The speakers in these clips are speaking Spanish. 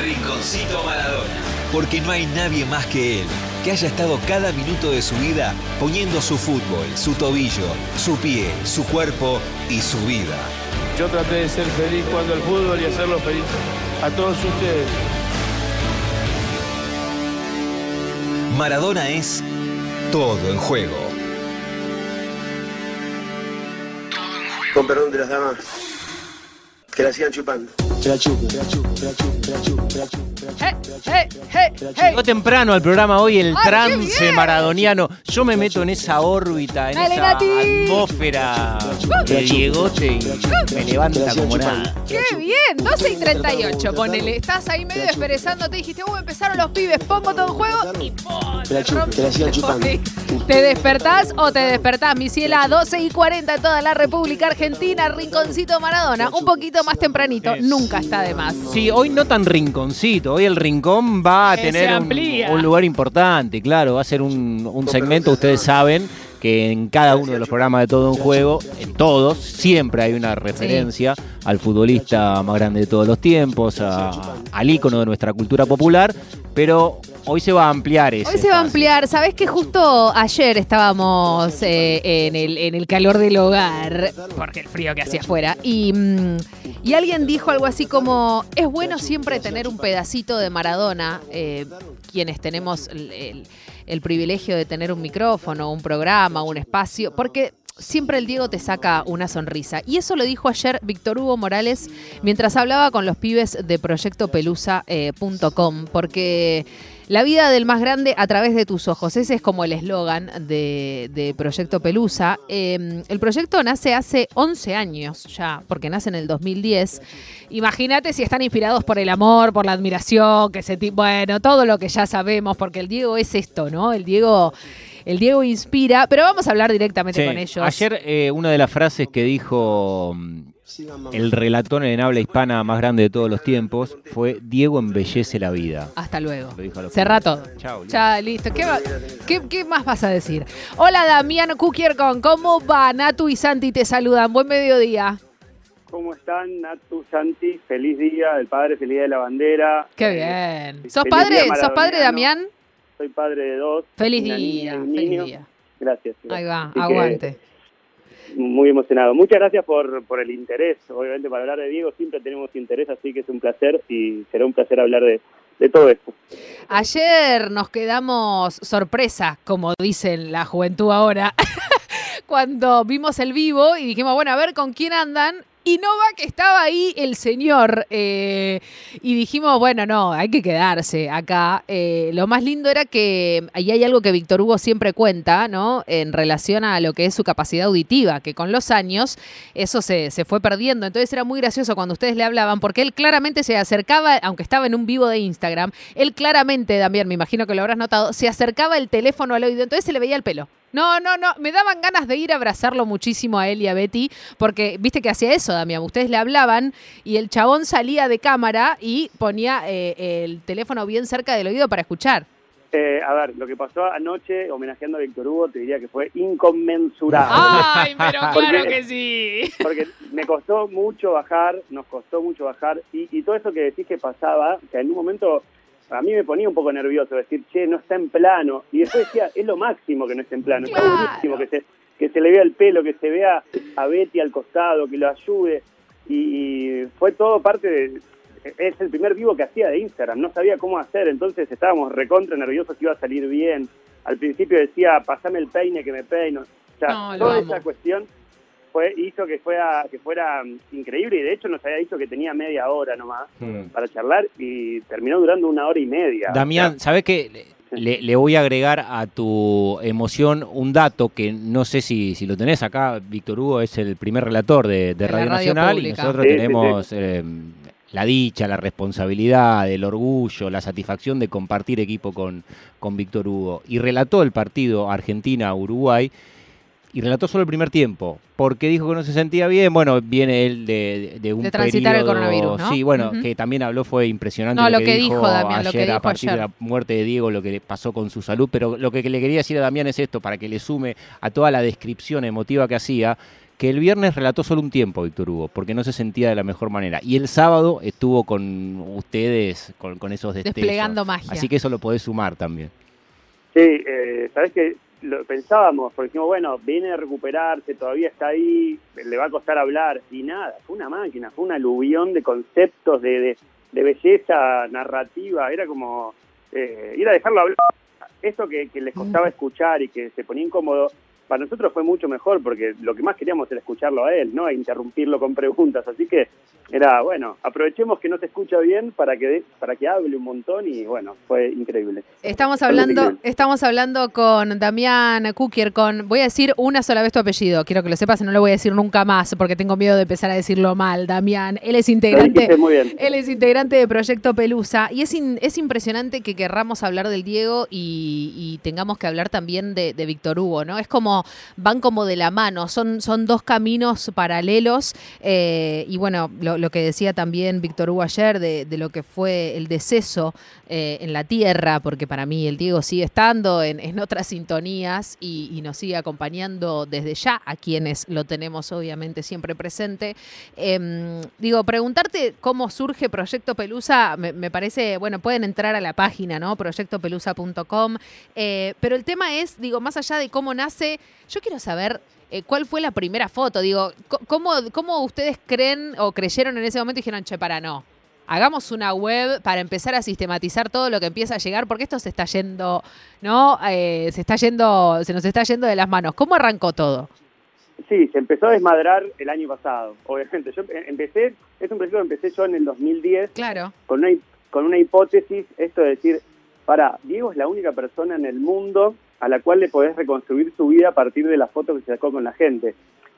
Rinconcito Maradona. Porque no hay nadie más que él que haya estado cada minuto de su vida poniendo su fútbol, su tobillo, su pie, su cuerpo y su vida. Yo traté de ser feliz cuando el fútbol y hacerlo feliz a todos ustedes. Maradona es todo en juego. Con perdón de las damas, que la sigan chupando. Llegó temprano al programa hoy el Ay, trance maradoniano. Yo me meto en esa órbita, en Dale, esa Nati. atmósfera de Diegote y me levanta como nada. ¡Qué bien! 12 y 38, ponele. Estás ahí medio esperezándote. Dijiste, uh, empezaron los pibes, pongo todo en juego y ¡pum! ¿Te despertás o te despertás, mi ciela? 12 y 40 en toda la República Argentina, Rinconcito Maradona. Un poquito más tempranito, nunca está de más. Sí, hoy no tan rinconcito. Hoy el rincón va a Que tener un, un lugar importante, claro. Va a ser un, un segmento, ustedes saben que en cada uno de los programas de Todo en Juego, en todos, siempre hay una referencia al futbolista más grande de todos los tiempos, a- al ícono de nuestra cultura popular, pero hoy se va a ampliar eso. Hoy se va a ampliar. Sabés que justo ayer estábamos eh, en, el, en el calor del hogar, porque el frío que hacía afuera, y, mm, y alguien dijo algo así como, es bueno siempre tener un pedacito de Maradona, eh, quienes tenemos el, el- el privilegio de tener un micrófono, un programa, un espacio, porque... Siempre el Diego te saca una sonrisa. Y eso lo dijo ayer Víctor Hugo Morales mientras hablaba con los pibes de proyectopelusa.com, porque la vida del más grande a través de tus ojos. Ese es como el eslogan de, de Proyecto Pelusa. Eh, el proyecto nace hace 11 años ya, porque nace en el 2010. Imagínate si están inspirados por el amor, por la admiración, que se bueno, todo lo que ya sabemos, porque el Diego es esto, ¿no? El Diego, el Diego inspira, pero vamos a hablar directamente Sí. con ellos. Ayer eh, una de las frases que dijo el relator en habla hispana más grande de todos los tiempos fue Diego embellece la vida. Hasta luego. Lo dijo a los Cerrá pibes. todo. Chao, listo. Ya, listo. ¿Qué, va- qué- qué más vas a decir? Hola, Damián Cukiercon. ¿Cómo va? Natu y Santi te saludan. Buen mediodía. ¿Cómo están, Natu, Santi? Feliz día del padre, feliz día de la bandera. Qué Eh, bien. feliz ¿Sos padre? ¿Sos padre, Damián? Soy padre de dos. Feliz niña día. Feliz niño. día. Gracias. Ahí va, Así que, aguante. Muy emocionado. Muchas gracias por, por el interés. Obviamente, para hablar de Diego siempre tenemos interés, así que es un placer y será un placer hablar de, de todo esto. Ayer nos quedamos sorpresa, como dicen la juventud ahora, cuando vimos el vivo y dijimos, bueno, a ver con quién andan. Y no va que estaba ahí el señor. eh, y dijimos, bueno, no, hay que quedarse acá. Eh, lo más lindo era que ahí hay algo que Víctor Hugo siempre cuenta, ¿no? En relación a lo que es su capacidad auditiva, que con los años eso se, se fue perdiendo. Entonces era muy gracioso cuando ustedes le hablaban, porque él claramente se acercaba, aunque estaba en un vivo de Instagram, él claramente, también, me imagino que lo habrás notado, se acercaba el teléfono al oído, entonces se le veía el pelo. No, no, no, me daban ganas de ir a abrazarlo muchísimo a él y a Betty, porque viste que hacía eso, Damián, ustedes le hablaban y el chabón salía de cámara y ponía eh, el teléfono bien cerca del oído para escuchar. Eh, a ver, lo que pasó anoche, homenajeando a Víctor Hugo, te diría que fue inconmensurable. ¡Ay, pero claro que sí! Porque me costó mucho bajar, nos costó mucho bajar, y, y todo eso que decís que pasaba, que en un momento a mí me ponía un poco nervioso decir, che, no está en plano, y después decía, es lo máximo que no esté en plano, Claro. que se, que se le vea el pelo, que se vea a Betty al costado, que lo ayude, y, y fue todo parte de... Es el primer vivo que hacía de Instagram, no sabía cómo hacer, entonces estábamos recontra nerviosos que iba a salir bien. Al principio decía, pasame el peine que me peino. O sea, No, toda esa cuestión fue hizo que fuera que fuera mm, increíble y de hecho nos había dicho que tenía media hora nomás Hmm. para charlar y terminó durando una hora y media. Damián, ¿sabes qué? Le, le voy a agregar a tu emoción un dato que no sé si, si lo tenés acá. Víctor Hugo es el primer relator de, Radio radio Nacional pública. y nosotros Sí, sí, tenemos eh, la dicha, la responsabilidad, el orgullo, la satisfacción de compartir equipo con, con Víctor Hugo. Y relató el partido Argentina-Uruguay y relató solo el primer tiempo, porque dijo que no se sentía bien. Bueno, viene él de, de un De transitar el periodo- coronavirus, ¿no? Sí, bueno, que también habló, fue impresionante No, lo, lo que dijo, Damián, lo ayer que a dijo partir ayer. de la muerte de Diego, lo que pasó con su salud. Pero lo que le quería decir a Damián es esto, para que le sume a toda la descripción emotiva que hacía, que el viernes relató solo un tiempo Víctor Hugo, porque no se sentía de la mejor manera. Y el sábado estuvo con ustedes, con, con esos destellos. Desplegando magia. Así que eso lo podés sumar también. Sí, eh, sabes que lo pensábamos, porque dijimos, bueno, viene a recuperarse, todavía está ahí, le va a costar hablar, y nada, fue una máquina, fue un aluvión de conceptos, de, de, de belleza narrativa, era como eh, ir a dejarlo hablar. Esto que, que les costaba escuchar y que se ponía incómodo, para nosotros fue mucho mejor porque lo que más queríamos era escucharlo a él, no a interrumpirlo con preguntas. Así que era, bueno, aprovechemos que no se escucha bien para que, para que hable un montón y bueno, fue increíble. Estamos hablando, estamos hablando con Damián Kukier, con, voy a decir una sola vez tu apellido, quiero que lo sepas, y no lo voy a decir nunca más porque tengo miedo de empezar a decirlo mal, Damián. Él es integrante, muy bien. él es integrante de Proyecto Pelusa y es, in- es impresionante que querramos hablar del Diego y, y tengamos que hablar también de, de Víctor Hugo, ¿no? Es como, van como de la mano, son, son dos caminos paralelos eh, y bueno, lo, que decía también Víctor Hugo ayer de, lo que fue el deceso eh, en la tierra, porque para mí el Diego sigue estando en, en otras sintonías y, y nos sigue acompañando desde ya a quienes lo tenemos obviamente siempre presente. Em, digo, preguntarte cómo surge Proyecto Pelusa, me, me parece, bueno, pueden entrar a la página, ¿no? Proyectopelusa.com, eh, pero el tema es, digo, más allá de cómo nace, yo quiero saber eh, cuál fue la primera foto, digo, ¿cómo, ¿cómo ustedes creen o creyeron en ese momento y dijeron, che, para, no? Hagamos una web para empezar a sistematizar todo lo que empieza a llegar, porque esto se está yendo, ¿no? Eh, se está yendo, se nos está yendo de las manos. ¿Cómo arrancó todo? Sí, se empezó a desmadrar el año pasado, obviamente. Yo em- empecé, es un proyecto que empecé yo en el 2010 Claro. con una, con una hipótesis, esto de decir, para, Diego es la única persona en el mundo a la cual le podés reconstruir su vida a partir de las fotos que se sacó con la gente.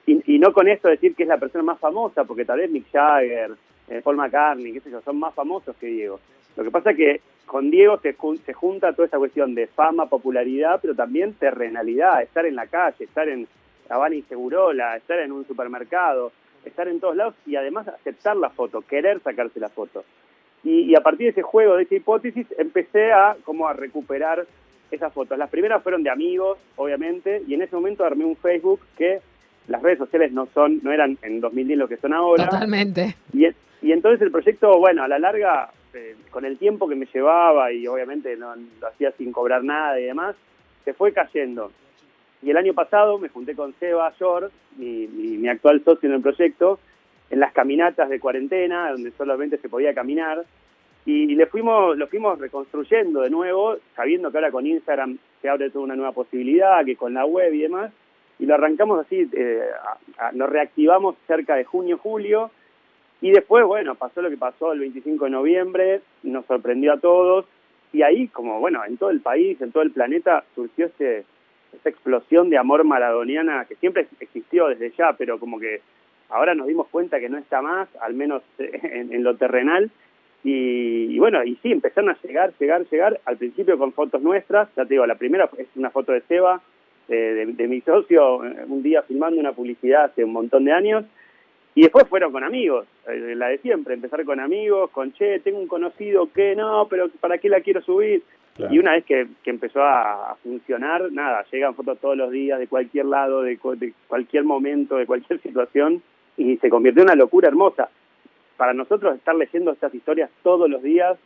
Y, no con esto decir que es la persona más famosa, porque tal vez Mick Jagger, eh, Paul McCartney, qué sé yo, son más famosos que Diego. Lo que pasa es que con Diego se, se junta toda esa cuestión de fama, popularidad, pero también terrenalidad, estar en la calle, estar en Habana y Segurola, estar en un supermercado, estar en todos lados y además aceptar la foto, querer sacarse la foto. Y, y a partir de ese juego, de esa hipótesis, empecé a como a recuperar esas fotos. Las primeras fueron de amigos, obviamente, y en ese momento armé un Facebook que las redes sociales no son, no eran en 2010 lo que son ahora. Totalmente. Y, y entonces el proyecto, bueno, a la larga, eh, con el tiempo que me llevaba y obviamente no lo hacía sin cobrar nada y demás, se fue cayendo. Y el año pasado me junté con Seba Shore, mi, mi, mi actual socio en el proyecto, en las caminatas de cuarentena, donde solamente se podía caminar, y, le fuimos, lo fuimos reconstruyendo de nuevo, sabiendo que ahora con Instagram se abre toda una nueva posibilidad, que con la web y demás, y lo arrancamos así, eh, a- nos reactivamos cerca de junio, julio, y después, bueno, pasó lo que pasó el 25 de noviembre, nos sorprendió a todos, y ahí, como bueno, en todo el país, en todo el planeta, surgió este, esta explosión de amor maradoniana que siempre existió desde ya, pero como que ahora nos dimos cuenta que no está más, al menos en, en lo terrenal, y, y bueno, y sí, empezaron a llegar, llegar, llegar, al principio con fotos nuestras, ya te digo, la primera es una foto de Seba, eh, de, de mi socio, eh, un día filmando una publicidad hace un montón de años, y después fueron con amigos, eh, la de siempre, empezar con amigos, con che, tengo un conocido que no, pero ¿para qué la quiero subir? Y una vez que, que empezó a, a funcionar, nada, llegan fotos todos los días, de cualquier lado, de, de cualquier momento, de cualquier situación, y se convirtió en una locura hermosa. Para nosotros estar leyendo estas historias todos los días,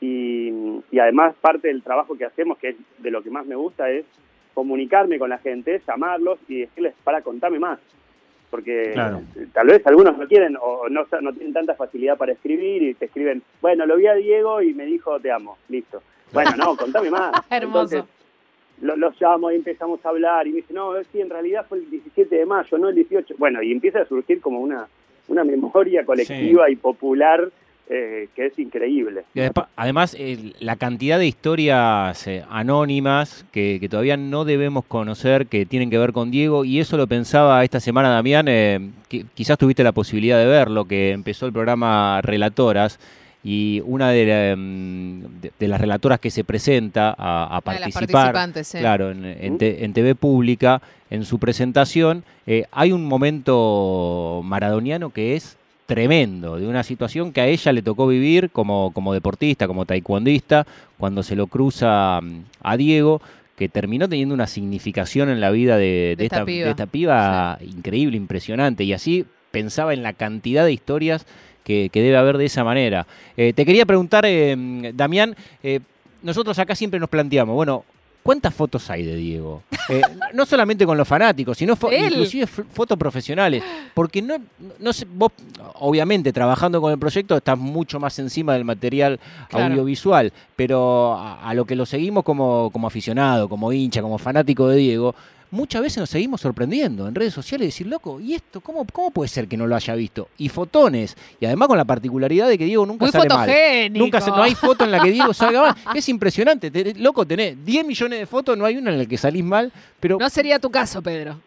y, y además parte del trabajo que hacemos, que es de lo que más me gusta, es comunicarme con la gente, llamarlos y decirles, para, contame más porque Claro. tal vez algunos no quieren o no, no tienen tanta facilidad para escribir y te escriben, bueno, lo vi a Diego y me dijo te amo, listo. Bueno, no, contame más. Hermoso. Entonces, lo- los llamo y empezamos a hablar y me dice, no, sí, en realidad fue el 17 de mayo, no el 18. Bueno, y empieza a surgir como una, una memoria colectiva y popular eh, que es increíble. Y además- el- la cantidad de historias eh, anónimas que, que todavía no debemos conocer que tienen que ver con Diego, y eso lo pensaba esta semana Damián, eh, que quizás tuviste la posibilidad de verlo, que empezó el programa Relatoras, y una de, la, mm, de- de las relatoras que se presenta a, a participar, sí. claro, en, en te- en TV pública, en su presentación, eh, hay un momento maradoniano que es tremendo, de una situación que a ella le tocó vivir como, como deportista, como taekwondista, cuando se lo cruza mm, a Diego, que terminó teniendo una significación en la vida de, de De esta esta, piba. de esta piba increíble, impresionante. Y así pensaba en la cantidad de historias que, que debe haber de esa manera. Eh, te quería preguntar, eh, Damián, eh, nosotros acá siempre nos planteamos, bueno, ¿cuántas fotos hay de Diego? Eh, no solamente con los fanáticos, sino fo- Él. inclusive fotos profesionales. Porque no, no sé, vos, obviamente, trabajando con el proyecto, estás mucho más encima del material Claro. audiovisual, pero a, a lo que lo seguimos como, como aficionado, como hincha, como fanático de Diego, muchas veces nos seguimos sorprendiendo en redes sociales y decir, loco, ¿y esto cómo, cómo puede ser que no lo haya visto? Y fotones, y además con la particularidad de que Diego nunca Muy sale mal. fotogénico. Nunca se- no hay foto en la que Diego salga mal. Es impresionante. Te- loco, tenés 10 millones de fotos, no hay una en la que salís mal, pero No sería tu caso, Pedro.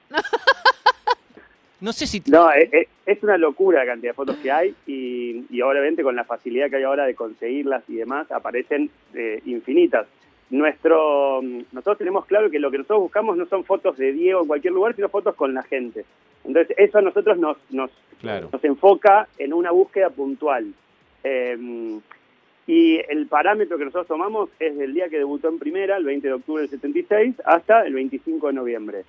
no sé si... No, es, es- es una locura la cantidad de fotos que hay y, y obviamente con la facilidad que hay ahora de conseguirlas y demás, aparecen eh, infinitas. Nuestro, nosotros tenemos claro que lo que nosotros buscamos no son fotos de Diego en cualquier lugar, sino fotos con la gente. Entonces, eso a nosotros nos, nos, Claro. nos enfoca en una búsqueda puntual. Eh, y el parámetro que nosotros tomamos es del día que debutó en primera, el 20 de octubre del 76, hasta el 25 de noviembre.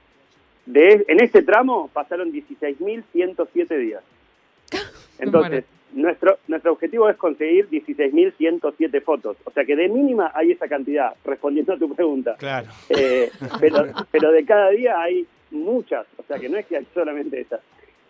De, en ese tramo pasaron 16.107 días. Entonces, nuestro, nuestro objetivo es conseguir 16.107 fotos. O sea que de mínima hay esa cantidad, respondiendo a tu pregunta. Claro. Eh, pero, pero de cada día hay muchas, o sea que no es que hay solamente esas.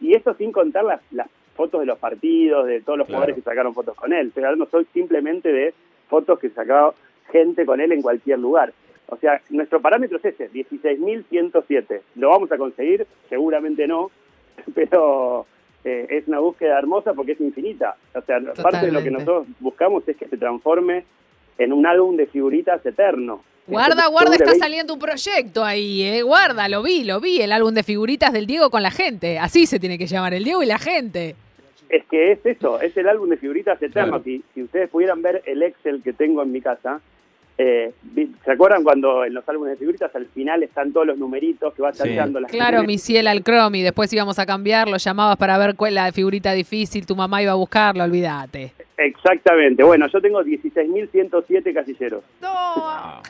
Y eso sin contar las, las fotos de los partidos, de todos los Claro. jugadores que sacaron fotos con él. Estoy hablando soy simplemente de fotos que sacaba gente con él en cualquier lugar. O sea, nuestro parámetro es ese, 16.107. ¿Lo vamos a conseguir? Seguramente no, pero eh, es una búsqueda hermosa porque es infinita. O sea, parte de lo que Totalmente. nosotros buscamos es que se transforme en un álbum de figuritas eterno. Guarda, Entonces, guarda, está saliendo un proyecto ahí, ¿eh? Guarda, lo vi, lo vi, el álbum de figuritas del Diego con la gente. Así se tiene que llamar, el Diego y la gente. Es que es eso, es el álbum de figuritas eterno. Claro. Si, si ustedes pudieran ver el Excel que tengo en mi casa, eh, ¿se acuerdan cuando en los álbumes de figuritas al final están todos los numeritos que va Sí. tachando la Claro, mi ciel al Chrome y después íbamos a cambiarlo, llamabas para ver cuál la figurita difícil, tu mamá iba a buscarlo, olvídate. Exactamente. Bueno, yo tengo 16.107 casilleros. No.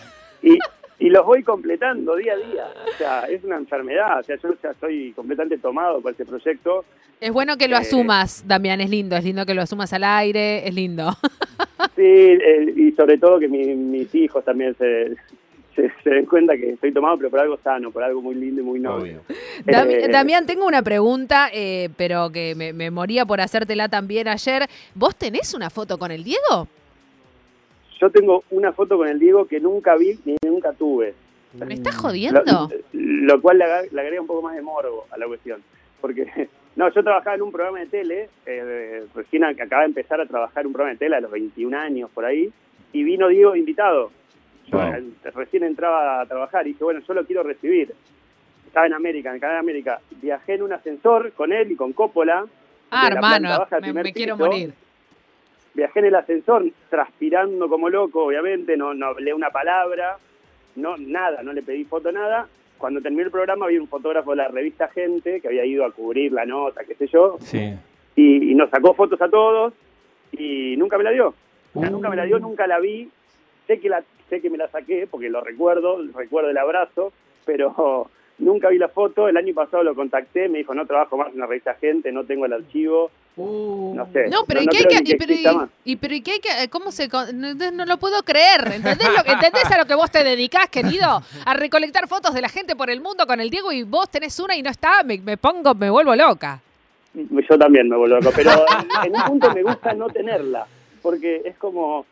Y, y los voy completando día a día. O sea, es una enfermedad. O sea, yo ya estoy completamente tomado por este proyecto. Es bueno que lo Eh. asumas, Damián, es lindo, es lindo que lo asumas al aire, es lindo. Sí, eh, y sobre todo que mi- mis hijos también se, se, se den cuenta que estoy tomado, pero por algo sano, por algo muy lindo y muy noble. Obvio. Dami- Eh, Damián, tengo una pregunta, eh, pero que me, me moría por hacértela también ayer. ¿Vos tenés una foto con el Diego? Yo tengo una foto con el Diego que nunca vi ni nunca tuve. ¿Me estás jodiendo? lo cual le, le agrega un poco más de morbo a la cuestión. Porque, no, yo trabajaba en un programa de tele, eh, recién ac- acaba de empezar a trabajar en un programa de tele a los 21 años por ahí, y vino Diego invitado. Yo Wow. recién entraba a trabajar y dije, bueno, yo lo quiero recibir. Estaba en América, en el canal de América. Viajé en un ascensor con él y con Coppola. Ah, hermano, baja me, quiero piso. morir. Viajé en el ascensor transpirando como loco, obviamente, no, no hablé una palabra, no nada, no le pedí foto, nada. Cuando terminé el programa había un fotógrafo de la revista Gente que había ido a cubrir la nota, qué sé yo, Sí. y, y nos sacó fotos a todos y nunca me la dio. O sea, Uh. Nunca me la dio, nunca la vi. Sé que, la, sé que me la saqué porque lo recuerdo, recuerdo el abrazo, pero nunca vi la foto. El año pasado lo contacté, me dijo, no trabajo más en la revista Gente, no tengo el archivo. No sé. No, pero ¿y no qué hay creo que, ni y, pero, y- más. y- pero ¿y qué hay que, cómo se, no, no lo puedo creer, ¿entendés, lo, que- ¿entendés a lo que vos te dedicás, querido? A recolectar fotos de la gente por el mundo con el Diego y vos tenés una y no está, me, me pongo, me vuelvo loca. Yo también me vuelvo loco, pero en un punto me gusta no tenerla, porque es como,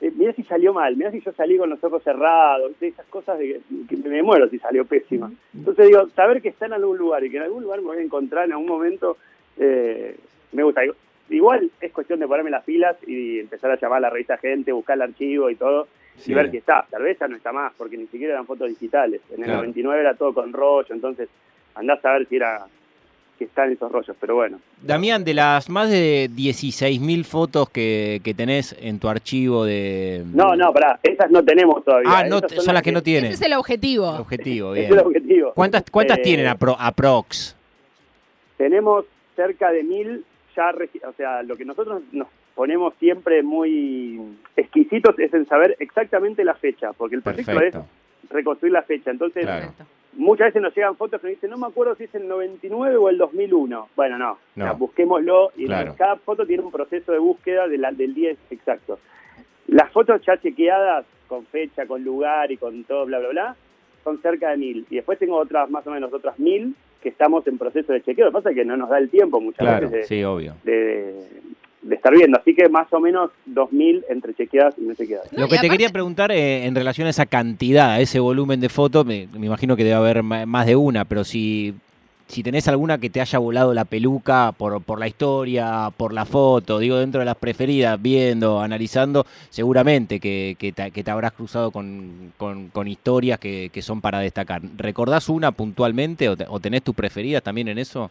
eh, mira si salió mal, mira si yo salí con los ojos cerrados, esas cosas de que, que me muero si salió pésima. Entonces digo, saber que está en algún lugar y que en algún lugar me voy a encontrar en algún momento, eh, me gusta. Igual es cuestión de ponerme las pilas y empezar a llamar a la revista gente, buscar el archivo y todo, Sí. y ver si está. Tal vez ya no está más, porque ni siquiera eran fotos digitales. En el Claro. 99 era todo con rollo, entonces andás a ver si era que están esos rollos, pero bueno. Damián, de las más de 16.000 fotos que, que tenés en tu archivo de... No, no, pará, esas no tenemos todavía. Ah, no, son, las que no Ese tienen. es el objetivo. Objetivo, Ese bien. es el objetivo. ¿Cuántas, cuántas Eh, tienen apro- aprox? Tenemos cerca de mil ya, o sea, lo que nosotros nos ponemos siempre muy exquisitos es en saber exactamente la fecha, porque el proyecto Perfecto. es reconstruir la fecha. Entonces, Claro. Muchas veces nos llegan fotos que nos dicen, no me acuerdo si es el 99 o el 2001. Bueno, no, No. o sea, busquémoslo y Claro. cada foto tiene un proceso de búsqueda de la- del día exacto. Las fotos ya chequeadas, con fecha, con lugar y con todo, bla, bla, bla, son cerca de mil. Y después tengo otras, más o menos otras mil, que estamos en proceso de chequeo. Lo que pasa es que no nos da el tiempo muchas Claro, veces de, sí, obvio. de- de estar viendo. Así que más o menos 2.000 entre chequeadas y no chequeadas. No, Lo que te aparte- quería preguntar eh, en relación a esa cantidad, a ese volumen de fotos, me, me imagino que debe haber más de una, pero si, si tenés alguna que te haya volado la peluca por, por la historia, por la foto, digo, dentro de las preferidas, viendo, analizando, seguramente que, que te, habrás cruzado con, con- historias que, que son para destacar. ¿Recordás una puntualmente o, te- o tenés tus preferidas también en eso?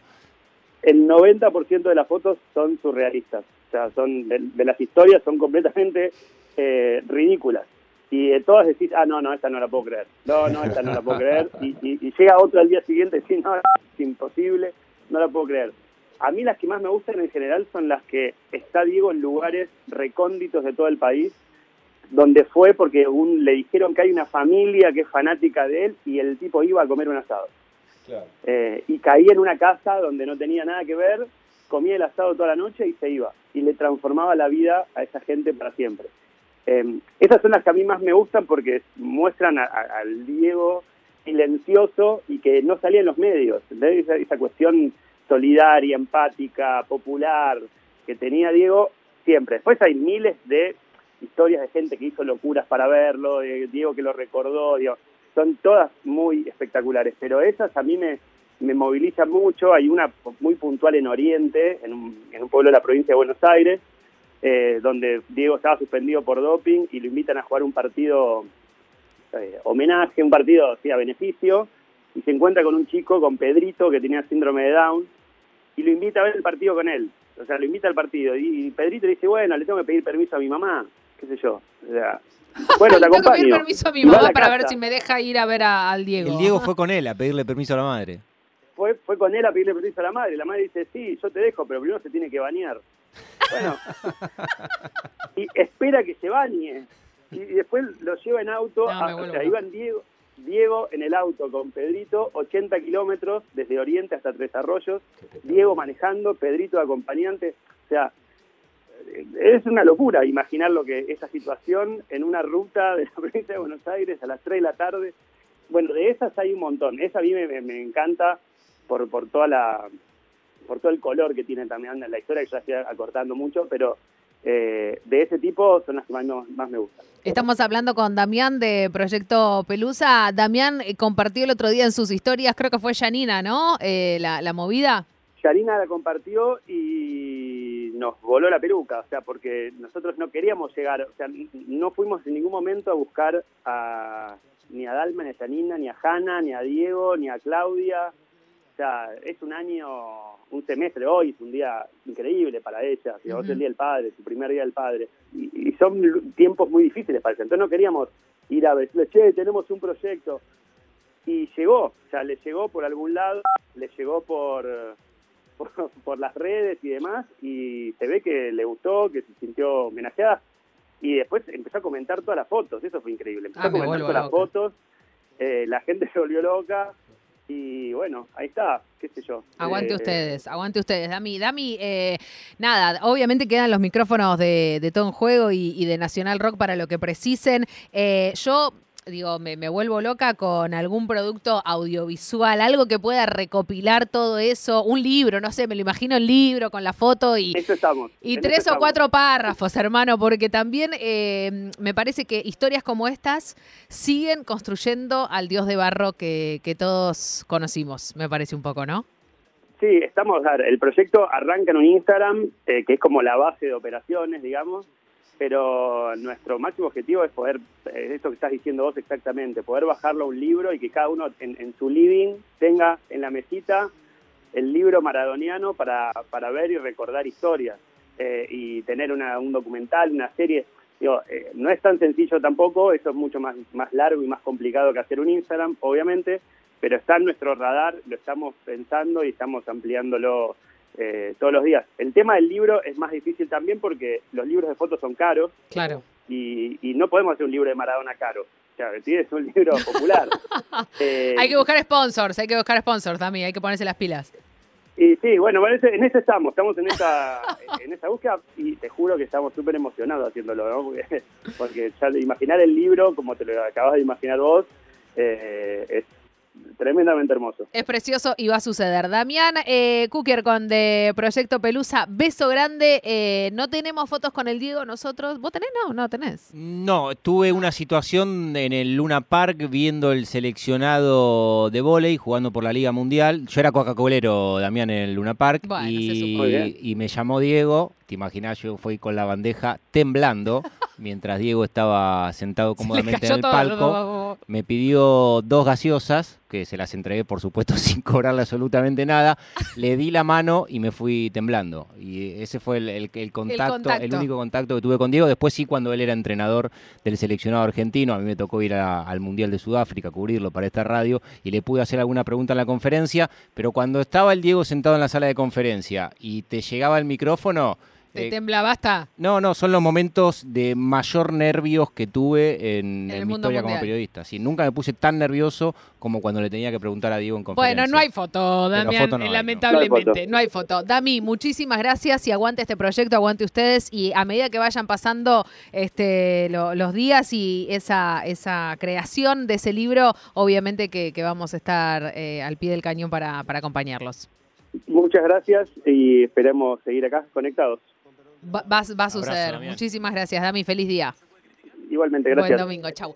El 90% de las fotos son surrealistas. O sea, son de, de las historias son completamente eh, ridículas. Y de todas decís, ah, no, no, esta no la puedo creer. No, no, esta no la puedo creer. Y, y- y llega otro al día siguiente y dice, no, es imposible, no la puedo creer. A mí las que más me gustan en general son las que está Diego en lugares recónditos de todo el país, donde fue porque un, le dijeron que hay una familia que es fanática de él y el tipo iba a comer un asado. Eh, y caía en una casa donde no tenía nada que ver, comía el asado toda la noche y se iba. Y le transformaba la vida a esa gente para siempre. Eh, esas son las que a mí más me gustan porque muestran a- al Diego silencioso y que no salía en los medios. Esa, esa cuestión solidaria, empática, popular que tenía Diego siempre. Después hay miles de historias de gente que hizo locuras para verlo, de Diego que lo recordó, digo, son todas muy espectaculares, pero esas a mí me, me movilizan mucho. Hay una muy puntual en Oriente, en un, en un pueblo de la provincia de Buenos Aires, eh, donde Diego estaba suspendido por doping y lo invitan a jugar un partido eh, homenaje, un partido sí, a beneficio, y se encuentra con un chico, con Pedrito, que tenía síndrome de Down, y lo invita a ver el partido con él. O sea, lo invita al partido. Y, y Pedrito le dice, bueno, le tengo que pedir permiso a mi mamá, qué sé yo. O sea, bueno, te Tengo que acompaño. pedir permiso a mi mamá para ver si me deja ir a ver a- al Diego. El Diego fue con él a pedirle permiso a la madre. fue, fue con él a pedirle permiso a la madre. La madre dice, sí, yo te dejo, pero primero se tiene que bañar. Bueno, y espera que se bañe. Y, después lo lleva en auto. No, a- me o sea, iban Diego, Diego en el auto con Pedrito, 80 kilómetros desde Oriente hasta Tres Arroyos. Diego manejando, Pedrito acompañante. O sea, es una locura imaginar lo que esa situación en una ruta de la provincia de Buenos Aires a las 3 de la tarde. Bueno, de esas hay un montón. Esa a mí me, me- me encanta por, por toda la por todo el color que tiene también la historia, que ya estoy acortando mucho, pero eh, de ese tipo son las que más, más me gustan. Estamos hablando con Damián de Proyecto Pelusa. Damián eh, compartió el otro día en sus historias, creo que fue Janina, ¿no? Eh, la, la movida. Yarina la compartió y nos voló la peluca, o sea, porque nosotros no queríamos llegar, o sea, no fuimos en ningún momento a buscar a, ni a Dalma, ni a Janina, ni a Hanna, ni a Diego, ni a Claudia. O sea, es un año, un semestre hoy, es un día increíble para ella, digamos, Ujú. el Día del Padre, su primer Día del Padre. Y, y son tiempos muy difíciles para ella, entonces no queríamos ir a decirle, che, tenemos un proyecto. Y llegó, o sea, le llegó por algún lado, le llegó por, por, por las redes y demás, y se ve que le gustó, que se sintió homenajeada, y después empezó a comentar todas las fotos, eso fue increíble, empezó Ah, a me comentar todas las fotos, eh, la gente se volvió loca, y bueno, ahí está, qué sé yo. Aguante Eh, ustedes, aguante ustedes. Dami, Dami, eh, nada, obviamente quedan los micrófonos de, de todo en juego y, y de Nacional Rock para lo que precisen. Eh, yo, digo, me, me vuelvo loca con algún producto audiovisual, algo que pueda recopilar todo eso, un libro, no sé, me lo imagino el libro con la foto y, Eso estamos. y eso tres o cuatro párrafos, hermano, porque también eh, me parece que historias como estas siguen construyendo al dios de barro que, que todos conocimos, me parece un poco, ¿no? Sí, estamos, a ver, el proyecto arranca en un Instagram, eh, que es como la base de operaciones, digamos, pero nuestro máximo objetivo es poder, eh, esto que estás diciendo vos exactamente, poder bajarlo a un libro y que cada uno en, en su living tenga en la mesita el libro maradoniano para, para ver y recordar historias eh, y tener una, un documental, una serie. Digo, eh, no es tan sencillo tampoco, eso es mucho más, más largo y más complicado que hacer un Instagram, obviamente, pero está en nuestro radar, lo estamos pensando y estamos ampliándolo eh, todos los días. El tema del libro es más difícil también porque los libros de fotos son caros Claro. y, y no podemos hacer un libro de Maradona caro. Betty es un libro popular. Eh, Hay que buscar sponsors, hay que buscar sponsors también, hay que ponerse las pilas. Y sí, bueno, en ese estamos, estamos en esa, en esa búsqueda y te juro que estamos súper emocionados haciéndolo, ¿no? Porque, porque ya de imaginar el libro, como te lo acabas de imaginar vos, eh, es tremendamente hermoso. Es precioso y va a suceder. Damián eh, Cooker con de Proyecto Pelusa, beso grande. Eh, no tenemos fotos con el Diego nosotros. ¿Vos tenés? No, no tenés. No, tuve una situación en el Luna Park viendo el seleccionado de vóley jugando por la Liga Mundial. Yo era coca-colero, Damián, en el Luna Park. Bueno, y me llamó Diego. Te imaginas, yo fui con la bandeja temblando mientras Diego estaba sentado Se cómodamente en el palco. Me pidió dos gaseosas, que se las entregué, por supuesto, sin cobrarle absolutamente nada. Le di la mano y me fui temblando. Y ese fue el, el- el contacto, el, contacto. único contacto que tuve con Diego. Después sí, cuando él era entrenador del seleccionado argentino, a mí me tocó ir a- al Mundial de Sudáfrica, cubrirlo para esta radio, y le pude hacer alguna pregunta en la conferencia. Pero cuando estaba el Diego sentado en la sala de conferencia y te llegaba el micrófono... Te eh, tembla, basta. no, no, son los momentos de mayor nervios que tuve en, En el en mi historia como periodista. Sí, nunca me puse tan nervioso como cuando le tenía que preguntar a Diego en conferencia. Bueno, no hay foto, Damián, foto no hay, no. lamentablemente. No hay hay, foto. Dami, muchísimas gracias y aguante este proyecto, aguante ustedes y a medida que vayan pasando este, lo- los días y esa, esa creación de ese libro, obviamente que, que vamos a estar eh, al pie del cañón para, para acompañarlos. Muchas gracias y esperemos seguir acá conectados. Va, va- va a suceder. Muchísimas gracias, Dami. Feliz día. Igualmente, gracias. Buen domingo. Chau.